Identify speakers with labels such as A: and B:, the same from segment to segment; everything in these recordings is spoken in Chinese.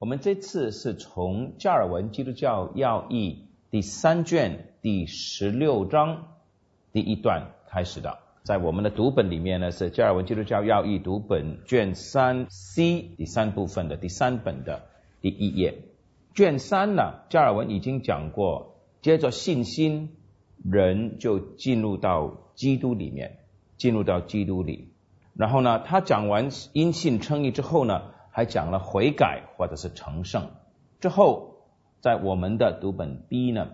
A: 我们这次是从加尔文基督教要义第三卷第十六章第一段开始的。在我们的读本里面呢，是加尔文基督教要义读本卷三 C 第三部分的第三本的第一页。卷三呢，加尔文已经讲过，接着信心，人就进入到基督里面，进入到基督里。然后呢，他讲完因信称义之后呢，还讲了悔改或者是成圣。之后，在我们的读本 B 呢，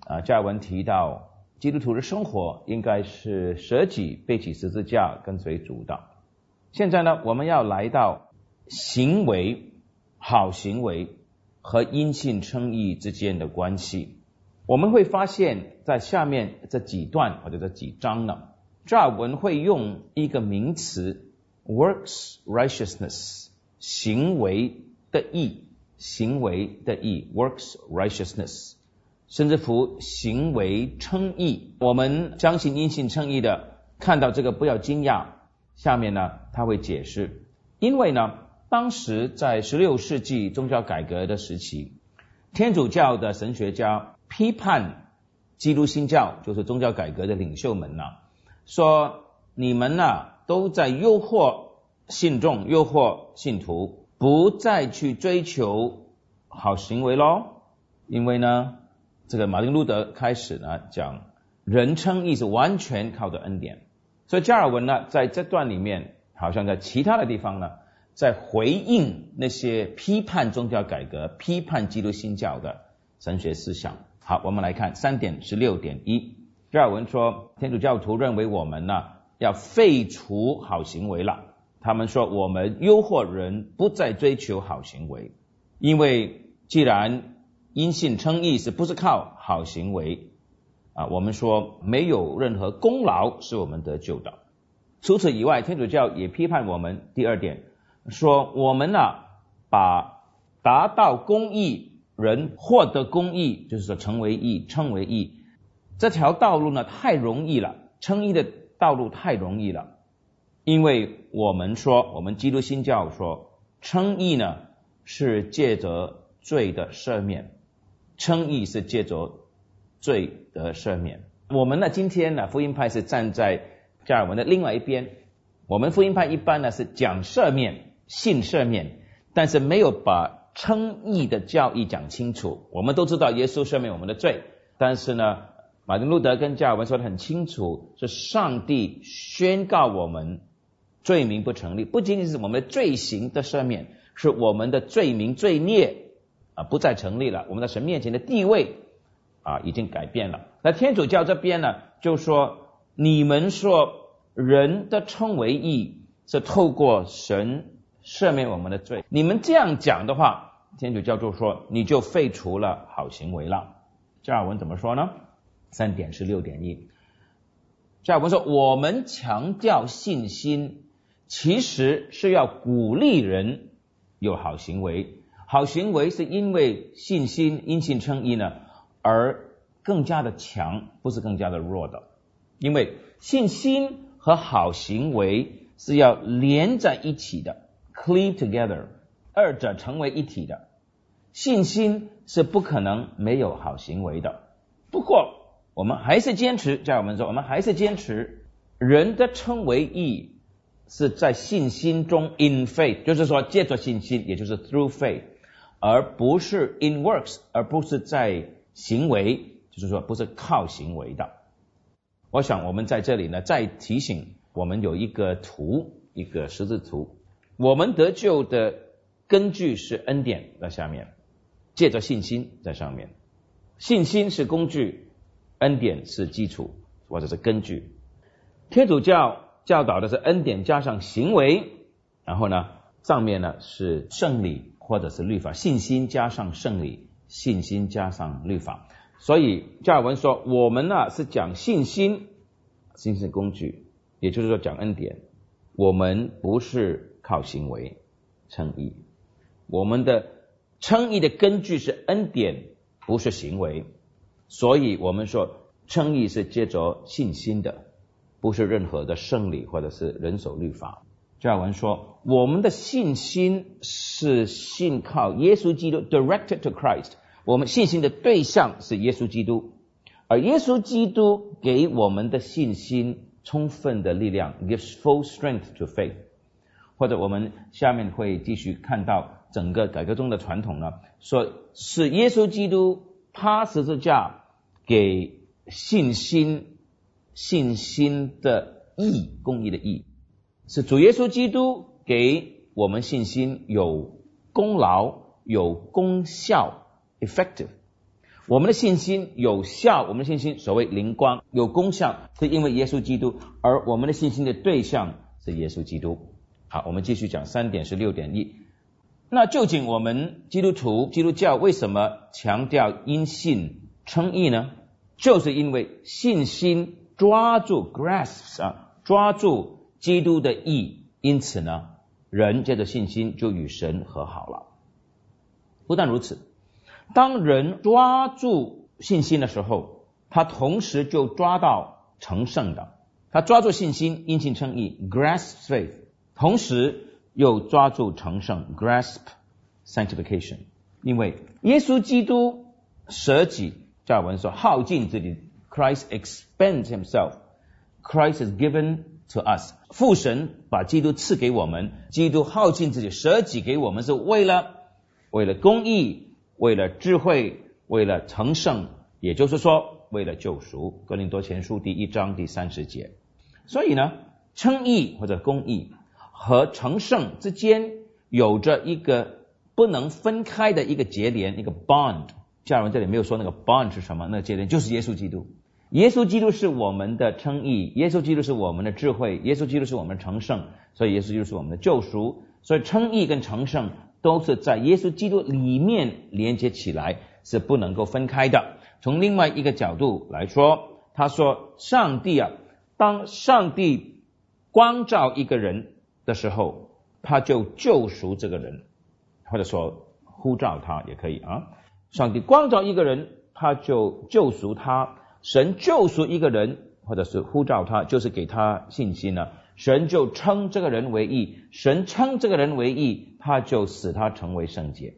A: 啊，加尔文提到。基督徒的生活应该是舍己、背起十字架、跟随主的。现在呢，我们要来到行为、好行为和因信称义之间的关系。我们会发现，在下面这几段或者这几章呢，加尔文会用一个名词 “works righteousness”，行为的义，行为的义，works righteousness。甚至乎行为称义，我们相信因信称义的，看到这个不要惊讶。下面呢，他会解释，因为呢，当时在十六世纪宗教改革的时期，天主教的神学家批判基督新教，就是宗教改革的领袖们呢，说你们呢都在诱惑信众，诱惑信徒，不再去追求好行为喽，因为呢。这个马丁路德开始呢讲人称义是完全靠着恩典，所以加尔文呢在这段里面，好像在其他的地方呢，在回应那些批判宗教改革、批判基督新教的神学思想。好，我们来看三点十六点一，加尔文说，天主教徒认为我们呢要废除好行为了，他们说我们诱惑人不再追求好行为，因为既然因信称义是不是靠好行为啊？我们说没有任何功劳是我们得救的。除此以外，天主教也批判我们第二点，说我们呢把达到公义人获得公义，就是说成为义称为义这条道路呢太容易了，称义的道路太容易了，因为我们说我们基督新教说称义呢是借着罪的赦免。称义是借着罪的赦免。我们呢，今天呢，福音派是站在加尔文的另外一边。我们福音派一般呢是讲赦免、信赦免，但是没有把称义的教义讲清楚。我们都知道耶稣赦免我们的罪，但是呢，马丁路德跟加尔文说的很清楚，是上帝宣告我们罪名不成立，不仅仅是我们的罪行的赦免，是我们的罪名罪孽。啊，不再成立了。我们在神面前的地位啊，已经改变了。那天主教这边呢，就说你们说人的称为义是透过神赦免我们的罪，你们这样讲的话，天主教就说你就废除了好行为了。加尔文怎么说呢？三点是六点一。加尔文说，我们强调信心，其实是要鼓励人有好行为。好行为是因为信心因信称义呢，而更加的强，不是更加的弱的。因为信心和好行为是要连在一起的，cleave together，二者成为一体的。信心是不可能没有好行为的。不过我们还是坚持，在我们说，我们还是坚持人的称为义是在信心中 in faith，就是说借着信心，也就是 through faith。而不是 in works，而不是在行为，就是说不是靠行为的。我想我们在这里呢，再提醒我们有一个图，一个十字图。我们得救的根据是恩典在下面，借着信心在上面。信心是工具，恩典是基础或者是根据。天主教教导的是恩典加上行为，然后呢，上面呢是圣礼。或者是律法，信心加上圣礼，信心加上律法。所以加尔文说，我们呢是讲信心，信心工具，也就是说讲恩典。我们不是靠行为称义，我们的称义的根据是恩典，不是行为。所以我们说称义是借着信心的，不是任何的圣礼或者是人守律法。加尔文说，我们的信心是信靠耶稣基督，directed to Christ。我们信心的对象是耶稣基督，而耶稣基督给我们的信心充分的力量，gives full strength to faith。或者我们下面会继续看到整个改革中的传统呢，说是耶稣基督他十字架给信心信心的义，公义的义。是主耶稣基督给我们信心有功劳有功效，effective。我们的信心有效，我们的信心所谓灵光有功效，是因为耶稣基督，而我们的信心的对象是耶稣基督。好，我们继续讲三点是六点一。那究竟我们基督徒基督教为什么强调因信称义呢？就是因为信心抓住 grasp 啊，抓住。基督的义，因此呢，人借着信心就与神和好了。不但如此，当人抓住信心的时候，他同时就抓到成圣的。他抓住信心，因信称义，grasp faith，同时又抓住成圣，grasp sanctification。因为耶稣基督舍己，加尔文说耗尽自己，Christ expends himself，Christ is given。to us，父神把基督赐给我们，基督耗尽自己，舍己给我们，是为了为了公义，为了智慧，为了成圣，也就是说，为了救赎。格林多前书第一章第三十节。所以呢，称义或者公义和成圣之间有着一个不能分开的一个结连，一个 bond。加尔文这里没有说那个 bond 是什么，那个结连就是耶稣基督。耶稣基督是我们的称义，耶稣基督是我们的智慧，耶稣基督是我们的成圣，所以耶稣基督是我们的救赎。所以称义跟成圣都是在耶稣基督里面连接起来，是不能够分开的。从另外一个角度来说，他说：上帝啊，当上帝光照一个人的时候，他就救赎这个人，或者说呼召他也可以啊。上帝光照一个人，他就救赎他。神救赎一个人，或者是呼召他，就是给他信心了。神就称这个人为义，神称这个人为义，他就使他成为圣洁。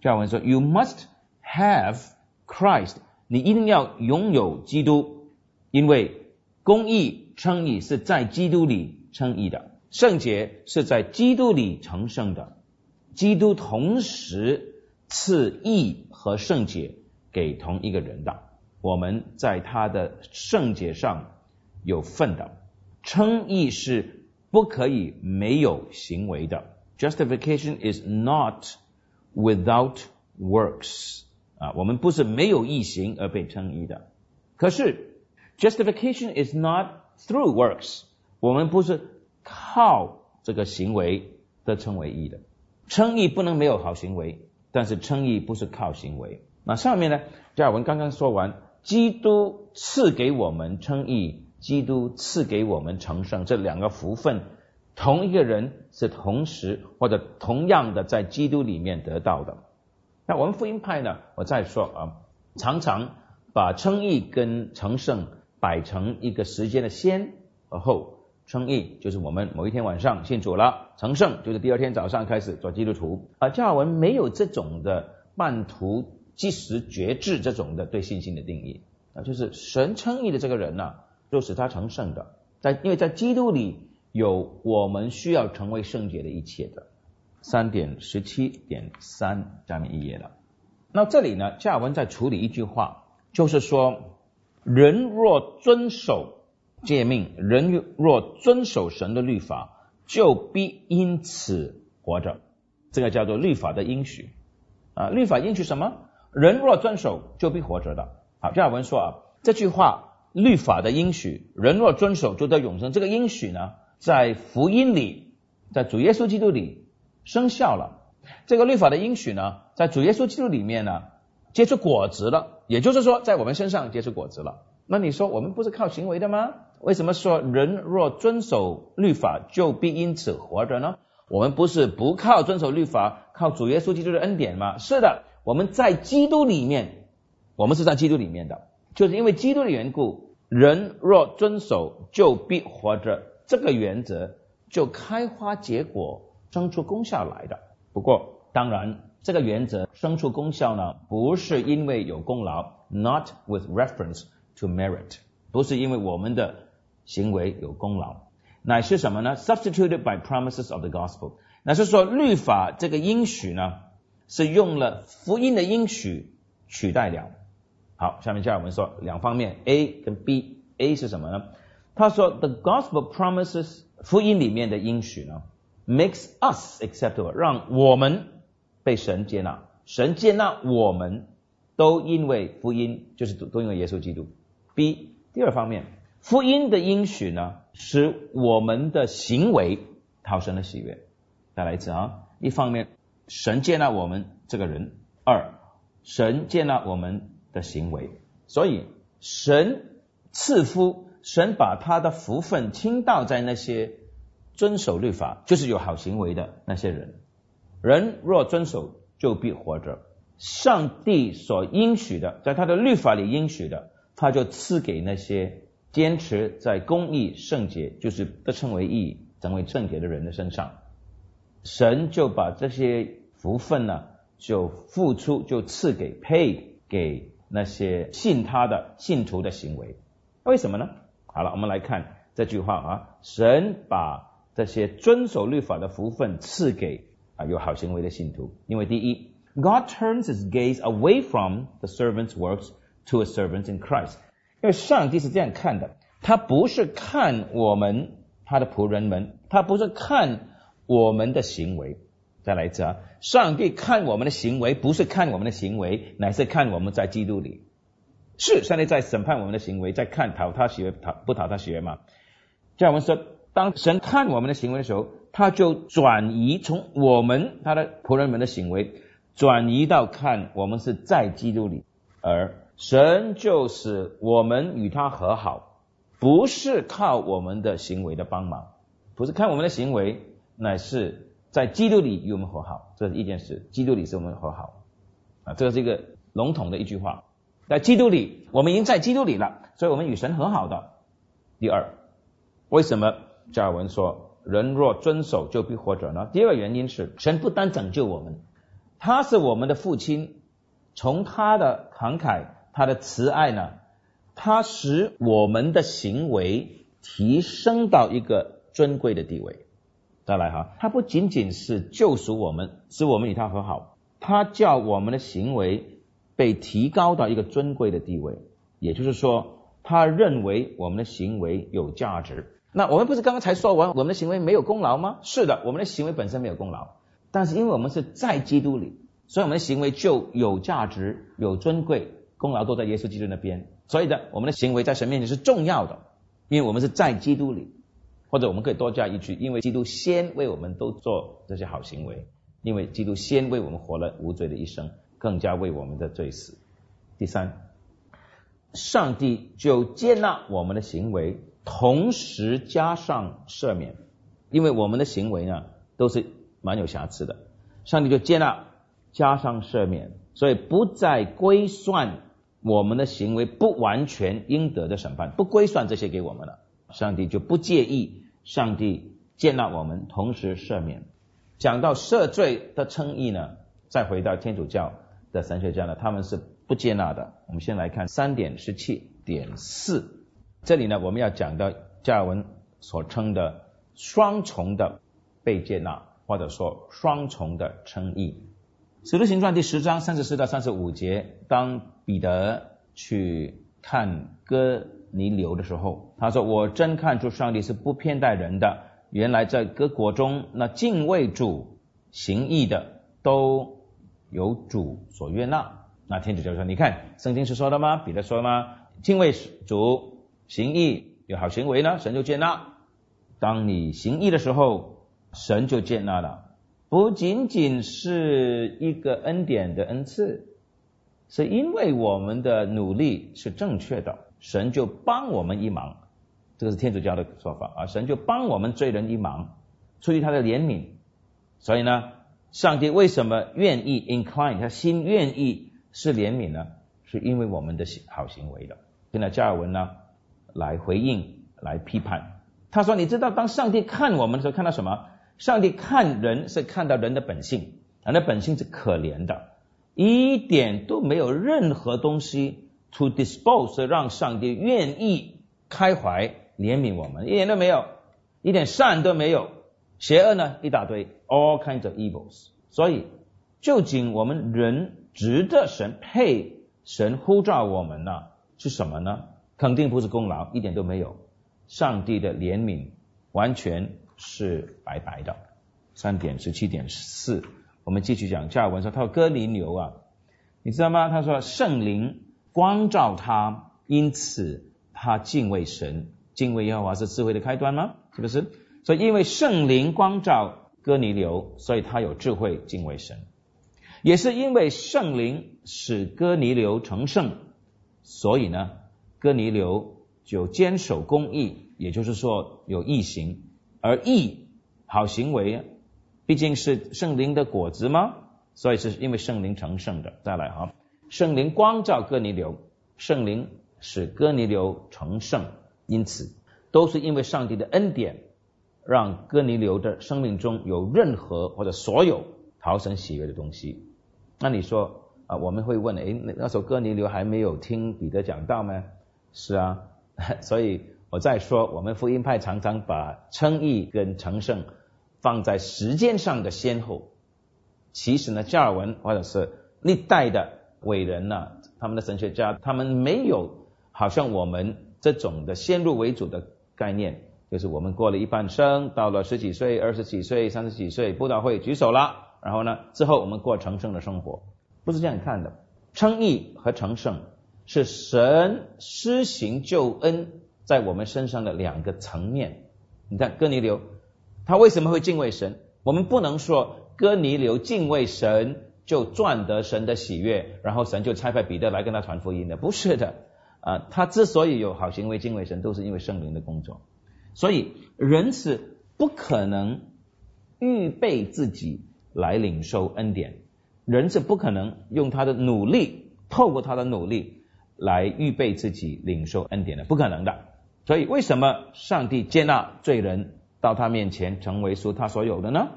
A: 教文说：“You must have Christ，你一定要拥有基督，因为公义称义是在基督里称义的，圣洁是在基督里成圣的。基督同时赐义和圣洁给同一个人的。”我们在他的圣洁上有份的，称义是不可以没有行为的。Justification is not without works 啊，我们不是没有义行而被称义的。可是 Justification is not through works，我们不是靠这个行为的称为义的。称义不能没有好行为，但是称义不是靠行为。那上面呢，加尔文刚刚说完。基督赐给我们称义，基督赐给我们成圣，这两个福分，同一个人是同时或者同样的在基督里面得到的。那我们福音派呢？我再说啊，常常把称义跟成圣摆成一个时间的先和后。称义就是我们某一天晚上信主了，成圣就是第二天早上开始做基督徒。而加尔文没有这种的半途。即时觉知这种的对信心的定义啊，就是神称义的这个人呢，就使他成圣的，在因为在基督里有我们需要成为圣洁的一切的。三点十七点三下面一页了。那这里呢，加尔文在处理一句话，就是说，人若遵守诫命，人若遵守神的律法，就必因此活着。这个叫做律法的应许啊，律法应许什么？人若遵守，就必活着的。好，加尔文说啊，这句话律法的应许，人若遵守，就得永生。这个应许呢，在福音里，在主耶稣基督里生效了。这个律法的应许呢，在主耶稣基督里面呢，结出果子了。也就是说，在我们身上结出果子了。那你说，我们不是靠行为的吗？为什么说人若遵守律法，就必因此活着呢？我们不是不靠遵守律法，靠主耶稣基督的恩典吗？是的。我们在基督里面，我们是在基督里面的，就是因为基督的缘故，人若遵守，就必活着。这个原则就开花结果，生出功效来的。不过，当然这个原则生出功效呢，不是因为有功劳，not with reference to merit，不是因为我们的行为有功劳，乃是什么呢？Substituted by promises of the gospel，乃是说律法这个应许呢，是用了福音的应许取代了。好，下面加尔文说两方面，A 跟 B，A 是什么呢？他说 The gospel promises 福音里面的应许呢，makes us acceptable，让我们被神接纳，神接纳我们都因为福音，就是都因为耶稣基督。B 第二方面，福音的应许呢，使我们的行为讨神的喜悦。再来一次啊，一方面神接纳我们这个人，二神接纳我们。的行为，所以神赐福，神把他的福分倾倒在那些遵守律法，就是有好行为的那些人。人若遵守，就必活着。上帝所应许的，在他的律法里应许的，他就赐给那些坚持在公义圣洁，就是不称为义，成为圣洁的人的身上。神就把这些福分呢，就付出，就赐给 pay 给。那些信他的信徒的行为，为什么呢？好了，我们来看这句话啊，神把这些遵守律法的福分赐给啊有好行为的信徒，因为第一，God turns His gaze away from the servant's works to a servant in Christ，因为上帝是这样看的，他不是看我们他的仆人们，他不是看我们的行为。再来一次啊！上帝看我们的行为，不是看我们的行为，乃是看我们在基督里。是上帝在审判我们的行为，在看讨他喜悦讨不讨他喜悦吗？这样我们说，当神看我们的行为的时候，他就转移从我们他的仆人们的行为，转移到看我们是在基督里，而神就是我们与他和好，不是靠我们的行为的帮忙，不是看我们的行为，乃是。在基督里与我们和好，这是一件事。基督里是我们和好啊，这是一个笼统的一句话。在基督里，我们已经在基督里了，所以我们与神和好的。第二，为什么加尔文说人若遵守就必活着呢？第二个原因是，神不单拯救我们，他是我们的父亲，从他的慷慨、他的慈爱呢，他使我们的行为提升到一个尊贵的地位。再来哈，他不仅仅是救赎我们，使我们与他和好，他叫我们的行为被提高到一个尊贵的地位。也就是说，他认为我们的行为有价值。那我们不是刚刚才说完，我们的行为没有功劳吗？是的，我们的行为本身没有功劳，但是因为我们是在基督里，所以我们的行为就有价值、有尊贵，功劳都在耶稣基督那边。所以呢，我们的行为在神面前是重要的，因为我们是在基督里。或者我们可以多加一句，因为基督先为我们都做这些好行为，因为基督先为我们活了无罪的一生，更加为我们的罪死。第三，上帝就接纳我们的行为，同时加上赦免，因为我们的行为呢都是蛮有瑕疵的，上帝就接纳加上赦免，所以不再归算我们的行为不完全应得的审判，不归算这些给我们了。上帝就不介意，上帝接纳我们，同时赦免。讲到赦罪的称义呢，再回到天主教的神学家呢，他们是不接纳的。我们先来看三点十七点四，这里呢，我们要讲到加尔文所称的双重的被接纳，或者说双重的称义。使徒行传第十章三十四到三十五节，当彼得去看哥。弥留的时候，他说：“我真看出上帝是不偏待人的。原来在各国中，那敬畏主、行义的，都有主所悦纳。”那天主教说：“你看，圣经是说的吗？彼得说吗？敬畏主、行义有好行为呢，神就接纳。当你行义的时候，神就接纳了。不仅仅是一个恩典的恩赐，是因为我们的努力是正确的。”神就帮我们一忙，这个是天主教的说法啊。神就帮我们罪人一忙，出于他的怜悯。所以呢，上帝为什么愿意 incline 他心愿意是怜悯呢？是因为我们的行好行为的。现在加尔文呢来回应来批判，他说：“你知道，当上帝看我们的时候，看到什么？上帝看人是看到人的本性，人的本性是可怜的，一点都没有任何东西 to dispose 让上帝愿意开怀怜悯我们，一点都没有，一点善都没有，邪恶呢一大堆，all kinds of evils。所以，究竟我们人值得神配神呼召我们呢？是什么呢？肯定不是功劳，一点都没有。”上帝的怜悯完全是白白的。三点十七点四，我们继续讲加尔文说，他说哥尼流啊，你知道吗？他说圣灵光照他，因此他敬畏神，敬畏耶和华是智慧的开端吗？是不是？所以因为圣灵光照哥尼流，所以他有智慧敬畏神，也是因为圣灵使哥尼流成圣，所以呢，哥尼流。就坚守公义，也就是说有义行，而义好行为，毕竟是圣灵的果子吗？所以是因为圣灵成圣的。再来哈，圣灵光照哥尼流，圣灵使哥尼流成圣，因此都是因为上帝的恩典，让哥尼流的生命中有任何或者所有逃神喜悦的东西。那你说啊，我们会问，诶，那那时候哥尼流还没有听彼得讲道吗？是啊。所以我再说，我们福音派常常把称义跟成圣放在时间上的先后。其实呢，加尔文或者是历代的伟人呢，他们的神学家，他们没有好像我们这种的先入为主的概念，就是我们过了一半生，到了十几岁、二十几岁、三十几岁，布道会举手了，然后呢，之后我们过成圣的生活，不是这样看的。称义和成圣。是神施行救恩在我们身上的两个层面。你看哥尼流，他为什么会敬畏神？我们不能说哥尼流敬畏神就赚得神的喜悦，然后神就差派彼得来跟他传福音的，不是的。啊，他之所以有好行为敬畏神，都是因为圣灵的工作。所以人是不可能预备自己来领受恩典，人是不可能用他的努力，透过他的努力。来预备自己领受恩典的，不可能的。所以，为什么上帝接纳罪人到他面前成为属他所有的呢？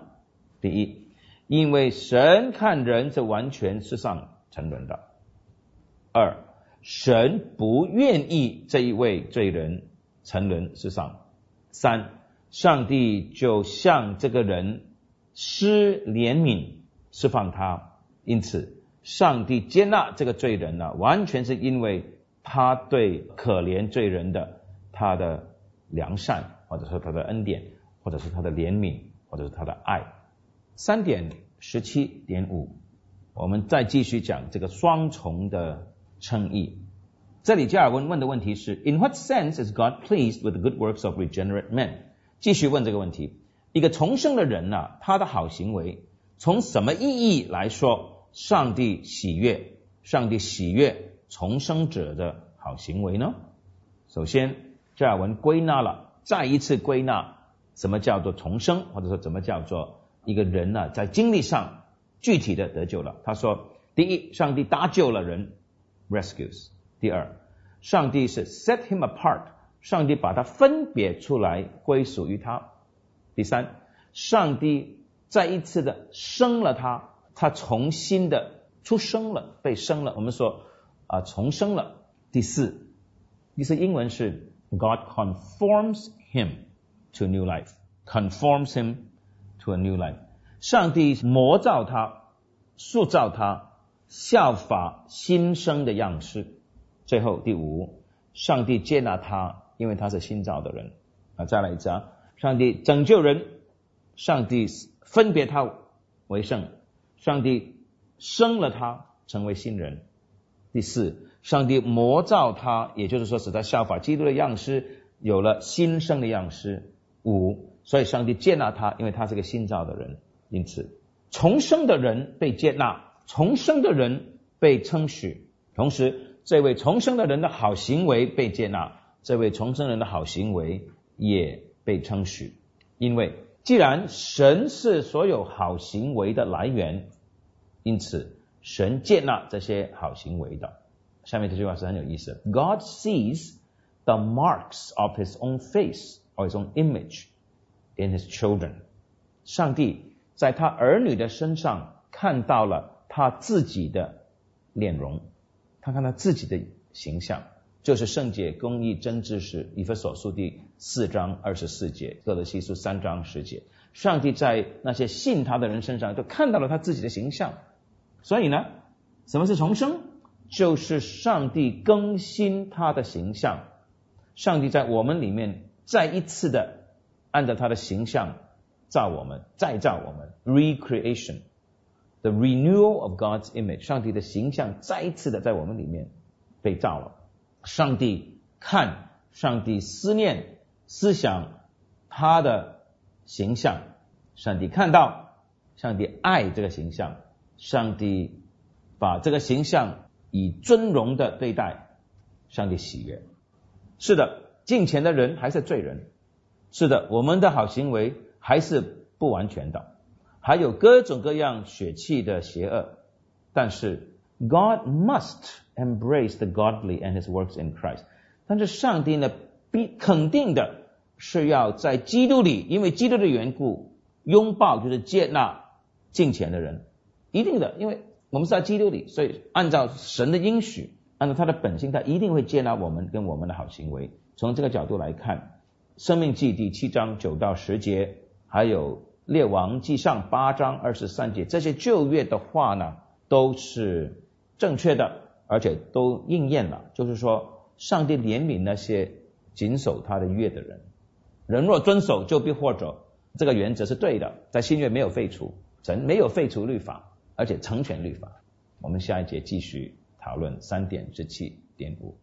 A: 第一，因为神看人是完全世上沉沦的；二，神不愿意这一位罪人沉沦世上；三，上帝就向这个人施怜悯，释放他，因此。上帝接纳这个罪人呢，完全是因为他对可怜罪人的他的良善，或者说他的恩典，或者是他的怜悯，或者是他的爱。三点十七点五，我们再继续讲这个双重的称义。这里加尔文问的问题是：In what sense is God pleased with the good works of regenerate men？继续问这个问题：一个重生的人呢，他的好行为从什么意义来说？上帝喜悦，上帝喜悦重生者的好行为呢？首先，加尔文归纳了，再一次归纳什么叫做重生，或者说怎么叫做一个人呢，在经历上具体的得救了。他说：第一，上帝搭救了人，rescues；第二，上帝是 set him apart，上帝把他分别出来归属于他；第三，上帝再一次的生了他。他重新的出生了，被生了。我们说啊，重生了。第四，第四英文是 God conforms him to new life，conforms him to a new life。上帝模造他，塑造他，效法新生的样式。最后第五，上帝接纳他，因为他是新造的人。啊，再来一次啊，上帝拯救人，上帝分别他为圣。上帝生了他成为新人。第四，上帝模造他，也就是说使他效法基督的样式，有了新生的样式。五，所以上帝接纳他，因为他是个新造的人。因此，重生的人被接纳，重生的人被称许，同时这位重生的人的好行为被接纳，这位重生人的好行为也被称许，因为。既然神是所有好行为的来源，因此神接纳这些好行为的。下面这句话是很有意思：God sees the marks of His own face or his own image in his children。上帝在他儿女的身上看到了他自己的脸容，他看他自己的形象，就是圣洁、公义、真知识。以弗所书第四章二十四节，哥德西书三章十节。上帝在那些信他的人身上都看到了他自己的形象。所以呢，什么是重生？就是上帝更新他的形象。上帝在我们里面再一次的按照他的形象造我们，再造我们，recreation，the renewal of God's image。上帝的形象再一次的在我们里面被造了。上帝看，上帝思念、思想他的形象，上帝看到，上帝爱这个形象，上帝把这个形象以尊荣的对待，上帝喜悦。是的，敬虔的人还是罪人。是的，我们的好行为还是不完全的，还有各种各样血气的邪恶。但是，God must embrace the godly and His works in Christ。但是上帝呢，必肯定的是要在基督里，因为基督的缘故，拥抱就是接纳敬虔的人，一定的，因为我们是在基督里，所以按照神的应许。按照他的本性，他一定会接纳我们跟我们的好行为。从这个角度来看，《生命记》第七章九到十节，还有《列王记上》八章二十三节，这些旧约的话呢，都是正确的，而且都应验了。就是说，上帝怜悯那些谨守他的约的人，人若遵守，就必获着。这个原则是对的，在新约没有废除，神没有废除律法，而且成全律法。我们下一节继续。讨论三点之七点五。